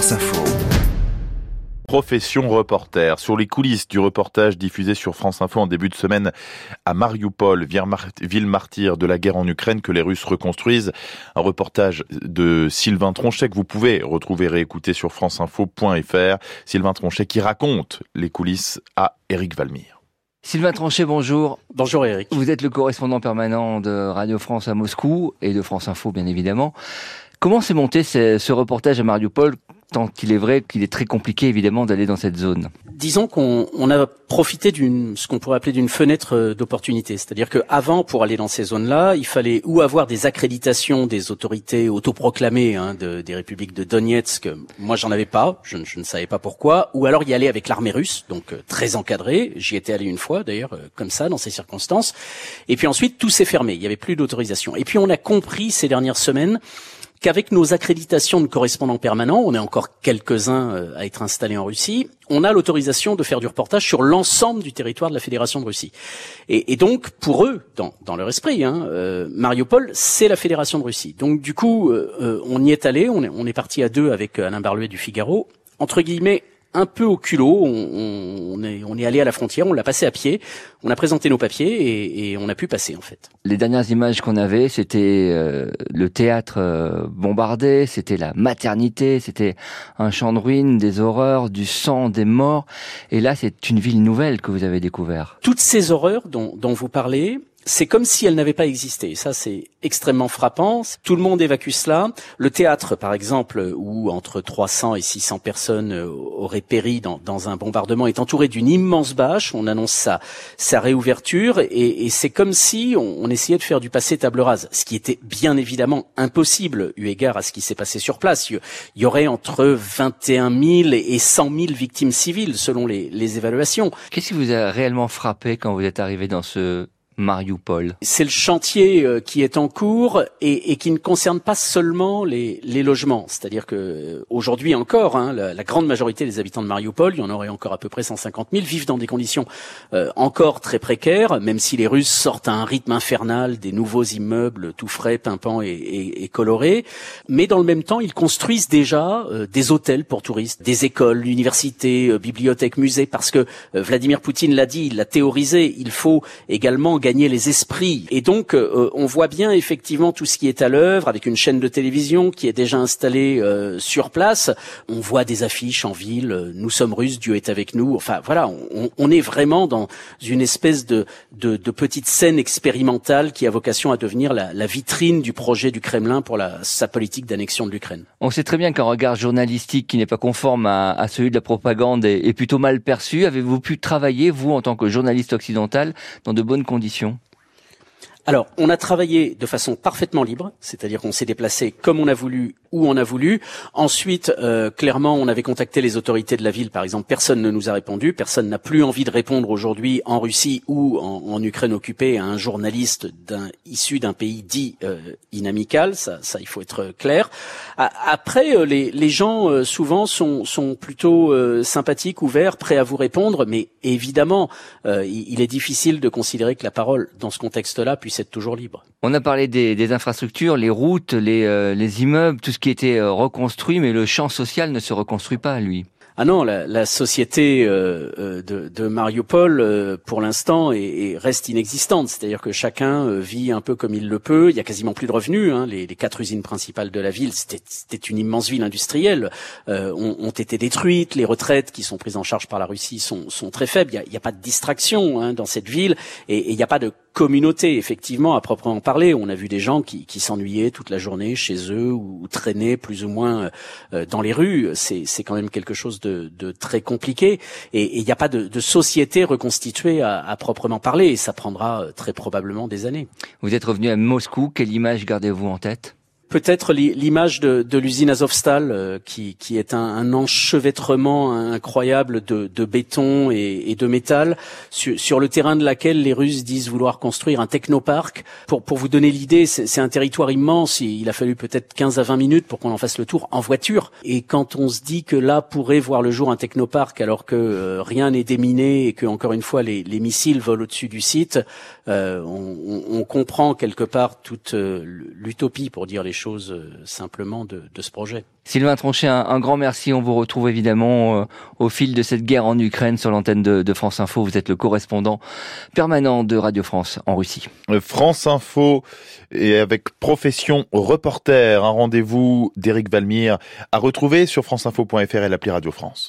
France Info. Profession reporter. Sur les coulisses du reportage diffusé sur France Info en début de semaine à Mariupol, ville martyre de la guerre en Ukraine que les Russes reconstruisent. Un reportage de Sylvain Tronchet que vous pouvez retrouver réécouter sur franceinfo.fr. Sylvain Tronchet qui raconte les coulisses à Éric Valmire. Sylvain Tronchet, bonjour. Bonjour Eric. Vous êtes le correspondant permanent de Radio France à Moscou et de France Info bien évidemment. Comment s'est monté ce, reportage à Mariupol? Tant qu'il est vrai qu'il est très compliqué évidemment d'aller dans cette zone. Disons qu'on a profité d'une ce qu'on pourrait appeler d'une fenêtre euh, d'opportunité, c'est-à-dire qu'avant pour aller dans ces zones-là, il fallait ou avoir des accréditations des autorités autoproclamées hein, de, des républiques de Donetsk, moi j'en avais pas, je, je, ne savais pas pourquoi, ou alors y aller avec l'armée russe, donc euh, très encadré, j'y étais allé une fois d'ailleurs euh, comme ça dans ces circonstances, et puis ensuite tout s'est fermé, il y avait plus d'autorisation, et puis on a compris ces dernières semaines qu'avec nos accréditations de correspondants permanents, on est encore quelques-uns euh, à être installés en Russie, on a l'autorisation de faire du reportage sur l'ensemble du territoire de la Fédération de Russie. Et, donc, pour eux, dans, leur esprit, hein, euh, Mariupol, c'est la Fédération de Russie. Donc, du coup, euh, on y est allé, on est, on est parti à deux avec Alain Barluet du Figaro, entre guillemets, un peu au culot. On, est, on est allé à la frontière, on l'a passé à pied, on a présenté nos papiers et, on a pu passer en fait. Les dernières images qu'on avait, c'était euh, le théâtre euh, bombardé, c'était la maternité, c'était un champ de ruines, des horreurs, du sang, des morts. Et là, c'est une ville nouvelle que vous avez découvert. Toutes ces horreurs dont, dont vous parlez, c'est comme si elle n'avait pas existé. Ça, c'est extrêmement frappant. Tout le monde évacue cela. Le théâtre, par exemple, où entre 300 et 600 personnes euh, auraient péri dans, un bombardement, est entouré d'une immense bâche. On annonce sa, réouverture et, c'est comme si on, essayait de faire du passé table rase, ce qui était bien évidemment impossible eu égard à ce qui s'est passé sur place. Il y aurait entre 21 000 et 100 000 victimes civiles selon les évaluations. Qu'est-ce qui vous a réellement frappé quand vous êtes arrivé dans ce Mariupol C'est le chantier euh, qui est en cours et, et qui ne concerne pas seulement les, les logements. C'est-à-dire que euh, aujourd'hui encore, hein, la, la, grande majorité des habitants de Mariupol, il y en aurait encore à peu près 150 000, vivent dans des conditions euh, encore très précaires, même si les Russes sortent à un rythme infernal des nouveaux immeubles tout frais, pimpants et, et, et colorés. Mais dans le même temps, ils construisent déjà des hôtels pour touristes, des écoles, universités, bibliothèques, musées, parce que Vladimir Poutine l'a dit, il l'a théorisé, il faut également gagner gagner les esprits. Et donc, euh, on voit bien effectivement tout ce qui est à l'œuvre avec une chaîne de télévision qui est déjà installée euh, sur place. On voit des affiches en ville. Euh, nous sommes Russes, Dieu est avec nous. Enfin, voilà, on, on est vraiment dans une espèce de, de, de, petite scène expérimentale qui a vocation à devenir la, la vitrine du projet du Kremlin pour la, sa politique d'annexion de l'Ukraine. On sait très bien qu'un regard journalistique qui n'est pas conforme à, à, celui de la propagande est, est plutôt mal perçu. Avez-vous pu travailler, vous, en tant que journaliste occidental, dans de bonnes conditions? édition? Alors, on a travaillé de façon parfaitement libre, c'est-à-dire qu'on s'est déplacé comme on a voulu, où on a voulu. Ensuite, euh, clairement, on avait contacté les autorités de la ville, par exemple, personne ne nous a répondu, personne n'a plus envie de répondre aujourd'hui en Russie ou en, Ukraine occupée à un journaliste issu d'un pays dit euh, inamical, ça, ça, il faut être clair. après, euh, les, gens souvent sont, sont plutôt sympathiques, ouverts, prêts à vous répondre, mais évidemment, il est difficile de considérer que la parole, dans ce contexte-là, On a parlé des, infrastructures, les routes, les, les immeubles, tout ce qui était euh, reconstruit, mais le champ social ne se reconstruit pas, lui. Ah non, la, la société euh, euh de, de, Mariupol, euh, pour l'instant, est, reste inexistante. C'est-à-dire que chacun euh, vit un peu comme il le peut. Il y a quasiment plus de revenus. Hein. Les, les, quatre usines principales de la ville, c'était une immense ville industrielle, ont, ont, été détruites. Les retraites qui sont prises en charge par la Russie sont, sont très faibles. Il n'y a, a, pas de distraction hein, dans cette ville et, et il n'y a pas de communauté, effectivement, à proprement parler. On a vu des gens qui, qui s'ennuyaient toute la journée chez eux ou, traînaient plus ou moins dans les rues. C'est quand même quelque chose de de, très compliqué. Et il n'y a pas de, de société reconstituée à, à, proprement parler. Et ça prendra euh, très probablement des années. Vous êtes revenu à Moscou, quelle image gardez-vous en tête? Peut-être l'image de, de l'usine Azovstal, euh, qui, qui, est un, un, enchevêtrement incroyable de, de béton et, et, de métal, sur, sur, le terrain de laquelle les Russes disent vouloir construire un technoparc. Pour, pour vous donner l'idée, c'est un territoire immense. Il, a fallu peut-être 15 à 20 minutes pour qu'on en fasse le tour en voiture. Et quand on se dit que là pourrait voir le jour un technoparc alors que euh, rien n'est déminé et que encore une fois les, les missiles volent au-dessus du site, euh, on, on, comprend quelque part toute l'utopie, pour dire les choses simplement de, de ce projet. Sylvain Tronchet, un, grand merci. On vous retrouve évidemment au fil de cette guerre en Ukraine sur l'antenne de, de, France Info. Vous êtes le correspondant permanent de Radio France en Russie. France Info et avec Profession Reporter, un rendez-vous d'Éric Valmire à retrouver sur franceinfo.fr et l'appli Radio France.